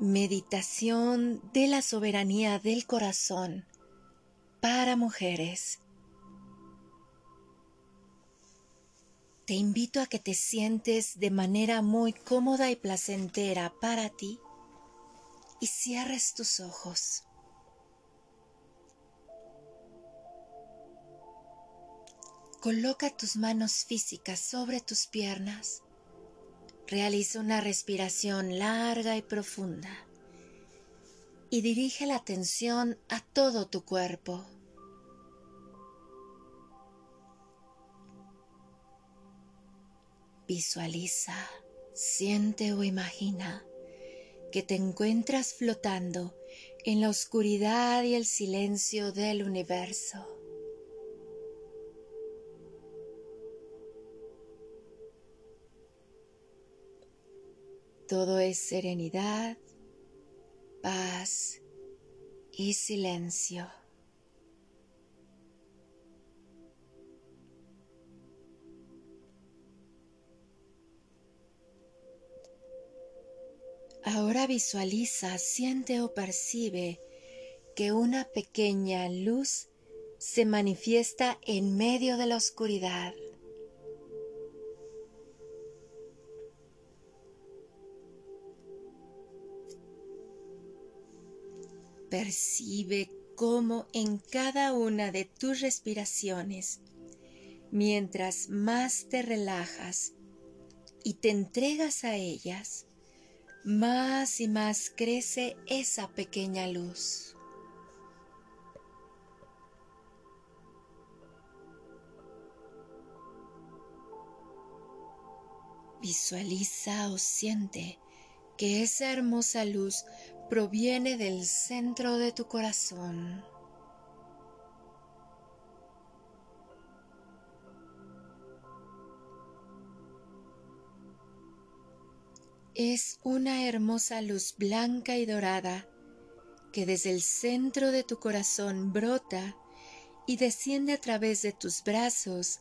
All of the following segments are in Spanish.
Meditación de la soberanía del corazón para mujeres. Te invito a que te sientes de manera muy cómoda y placentera para ti y cierres tus ojos. Coloca tus manos físicas sobre tus piernas Realiza una respiración larga y profunda y dirige la atención a todo tu cuerpo. Visualiza, siente o imagina que te encuentras flotando en la oscuridad y el silencio del universo. Todo es serenidad, paz y silencio. Ahora visualiza, siente o percibe que una pequeña luz se manifiesta en medio de la oscuridad. Percibe cómo en cada una de tus respiraciones, mientras más te relajas y te entregas a ellas, más y más crece esa pequeña luz. Visualiza o siente que esa hermosa luz proviene del centro de tu corazón. Es una hermosa luz blanca y dorada que desde el centro de tu corazón brota y desciende a través de tus brazos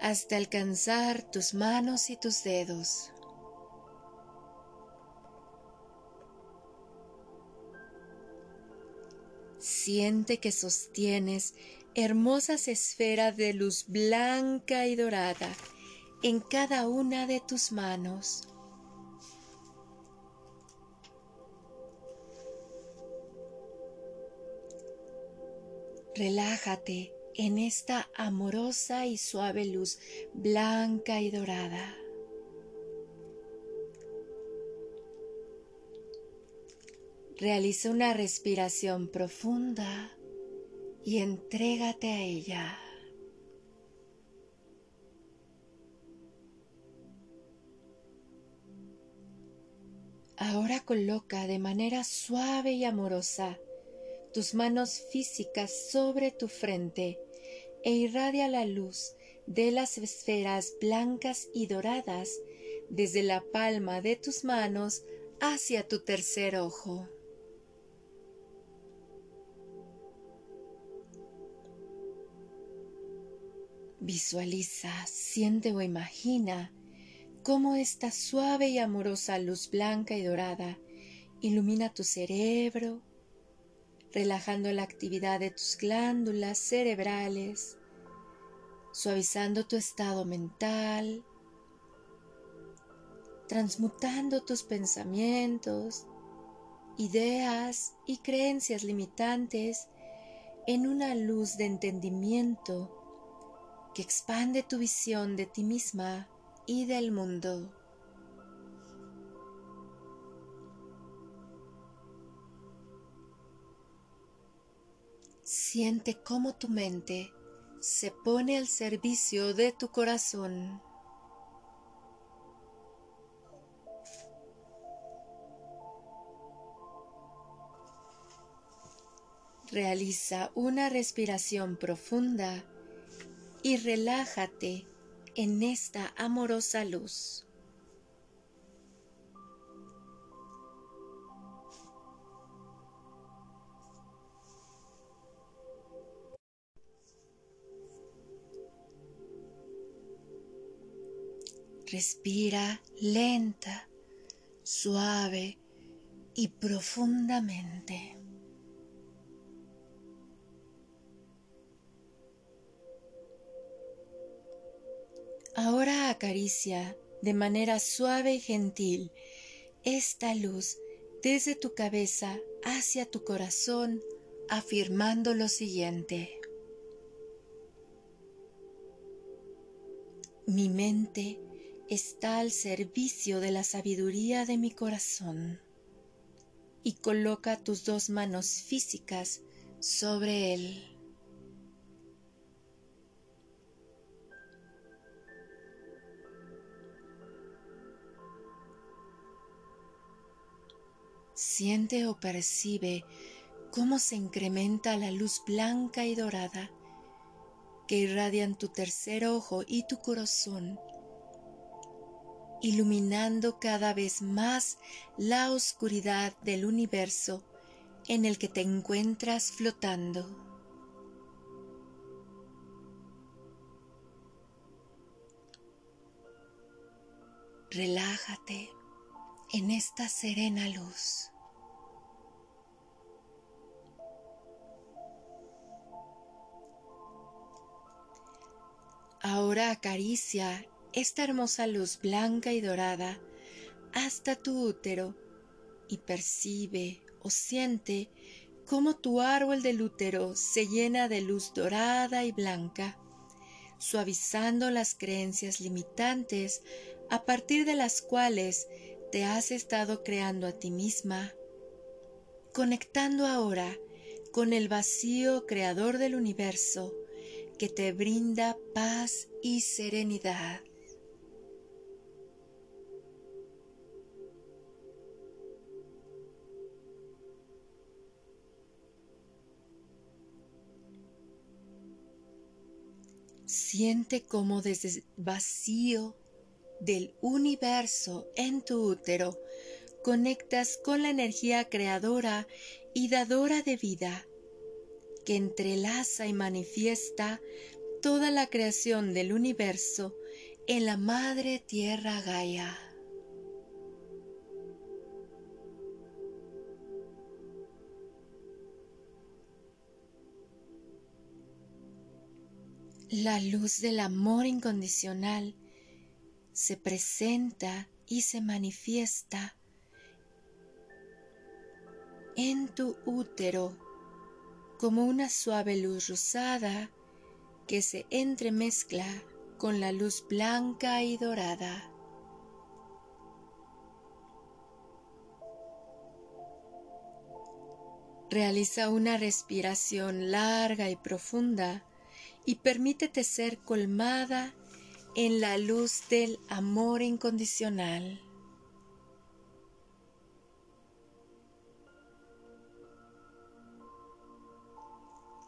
hasta alcanzar tus manos y tus dedos. Siente que sostienes hermosas esferas de luz blanca y dorada en cada una de tus manos. Relájate en esta amorosa y suave luz blanca y dorada. Realiza una respiración profunda y entrégate a ella. Ahora coloca de manera suave y amorosa tus manos físicas sobre tu frente e irradia la luz de las esferas blancas y doradas desde la palma de tus manos hacia tu tercer ojo. Visualiza, siente o imagina cómo esta suave y amorosa luz blanca y dorada ilumina tu cerebro, relajando la actividad de tus glándulas cerebrales, suavizando tu estado mental, transmutando tus pensamientos, ideas y creencias limitantes en una luz de entendimiento que expande tu visión de ti misma y del mundo. Siente cómo tu mente se pone al servicio de tu corazón. Realiza una respiración profunda y relájate en esta amorosa luz. Respira lenta, suave y profundamente. Acaricia de manera suave y gentil esta luz desde tu cabeza hacia tu corazón, afirmando lo siguiente. Mi mente está al servicio de la sabiduría de mi corazón y coloca tus dos manos físicas sobre él. Siente o percibe cómo se incrementa la luz blanca y dorada que irradian tu tercer ojo y tu corazón, iluminando cada vez más la oscuridad del universo en el que te encuentras flotando. Relájate en esta serena luz. Ahora acaricia esta hermosa luz blanca y dorada hasta tu útero y percibe o siente cómo tu árbol del útero se llena de luz dorada y blanca, suavizando las creencias limitantes a partir de las cuales te has estado creando a ti misma, conectando ahora con el vacío creador del universo que te brinda paz y serenidad. Siente como desde el vacío del universo en tu útero conectas con la energía creadora y dadora de vida que entrelaza y manifiesta toda la creación del universo en la Madre Tierra Gaia. La luz del amor incondicional se presenta y se manifiesta en tu útero como una suave luz rosada que se entremezcla con la luz blanca y dorada. Realiza una respiración larga y profunda y permítete ser colmada en la luz del amor incondicional.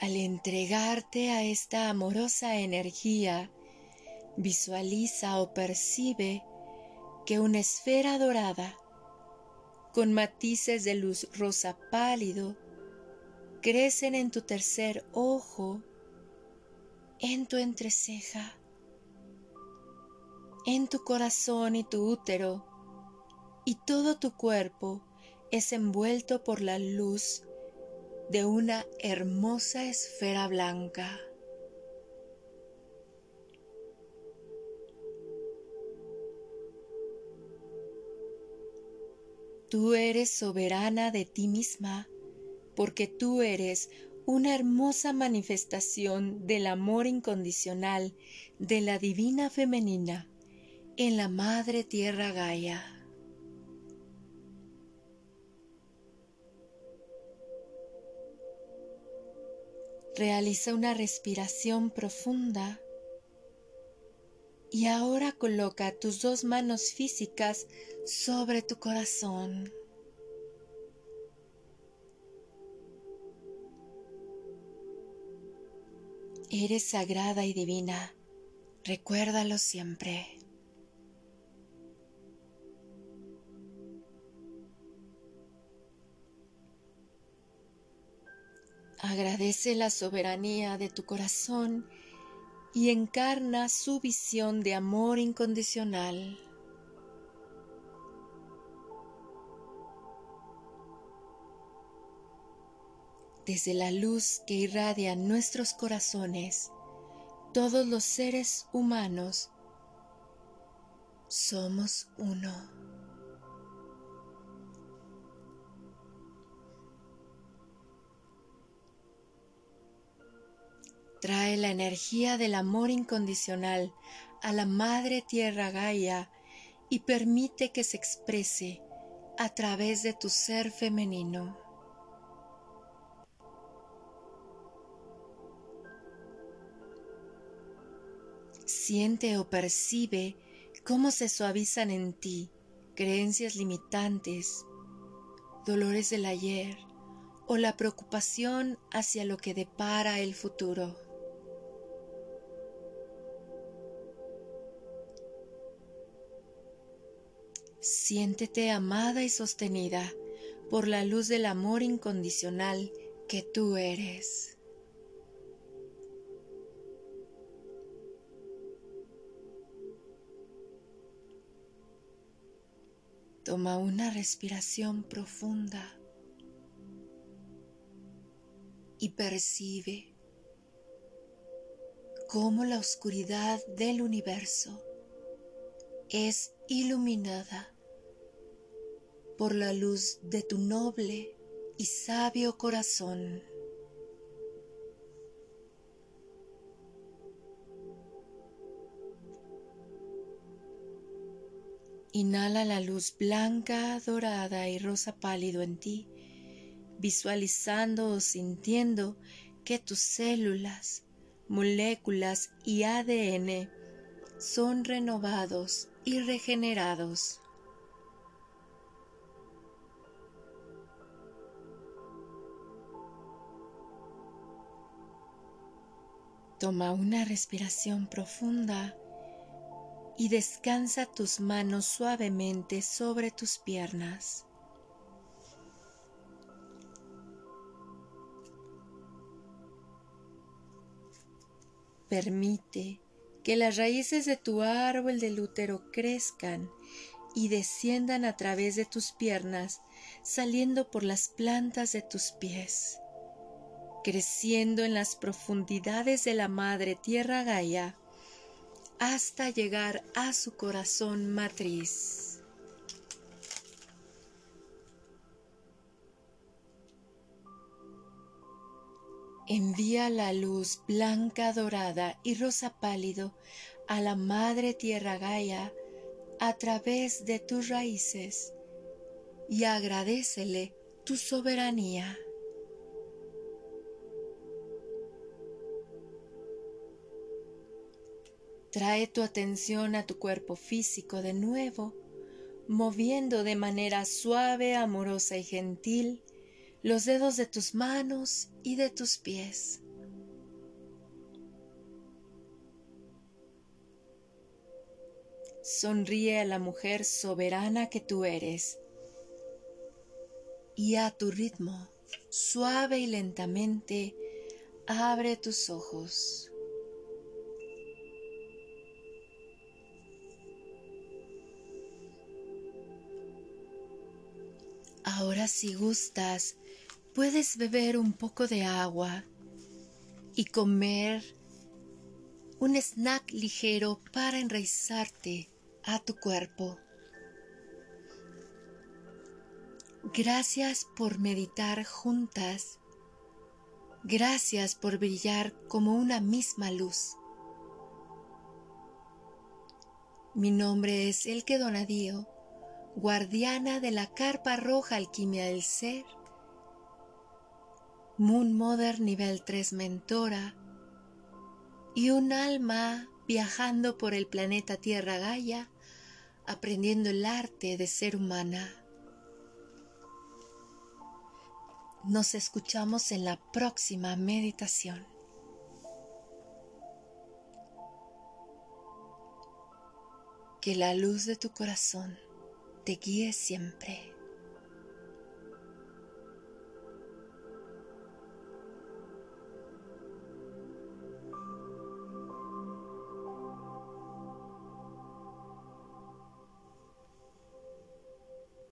Al entregarte a esta amorosa energía, visualiza o percibe que una esfera dorada con matices de luz rosa pálido crecen en tu tercer ojo, en tu entreceja, en tu corazón y tu útero, y todo tu cuerpo es envuelto por la luz de una hermosa esfera blanca. Tú eres soberana de ti misma porque tú eres una hermosa manifestación del amor incondicional de la divina femenina en la Madre Tierra Gaia. Realiza una respiración profunda y ahora coloca tus dos manos físicas sobre tu corazón. Eres sagrada y divina, recuérdalo siempre. Agradece la soberanía de tu corazón y encarna su visión de amor incondicional. Desde la luz que irradia nuestros corazones, todos los seres humanos somos uno. Trae la energía del amor incondicional a la Madre Tierra Gaia y permite que se exprese a través de tu ser femenino. Siente o percibe cómo se suavizan en ti creencias limitantes, dolores del ayer o la preocupación hacia lo que depara el futuro. Siéntete amada y sostenida por la luz del amor incondicional que tú eres. Toma una respiración profunda y percibe cómo la oscuridad del universo es iluminada por la luz de tu noble y sabio corazón. Inhala la luz blanca, dorada y rosa pálido en ti, visualizando o sintiendo que tus células, moléculas y ADN son renovados y regenerados. Toma una respiración profunda y descansa tus manos suavemente sobre tus piernas. Permite que las raíces de tu árbol del útero crezcan y desciendan a través de tus piernas, saliendo por las plantas de tus pies, creciendo en las profundidades de la madre tierra Gaia hasta llegar a su corazón matriz. Envía la luz blanca, dorada y rosa pálido a la Madre Tierra Gaia a través de tus raíces y agradecele tu soberanía. Trae tu atención a tu cuerpo físico de nuevo, moviendo de manera suave, amorosa y gentil los dedos de tus manos y de tus pies. Sonríe a la mujer soberana que tú eres y a tu ritmo, suave y lentamente, abre tus ojos. Ahora si gustas, puedes beber un poco de agua y comer un snack ligero para enraizarte a tu cuerpo. Gracias por meditar juntas. Gracias por brillar como una misma luz. Mi nombre es Elke Donadío guardiana de la carpa roja alquimia del ser, Moon Mother nivel 3 mentora y un alma viajando por el planeta Tierra Gaia, aprendiendo el arte de ser humana. Nos escuchamos en la próxima meditación. Que la luz de tu corazón te guíe siempre.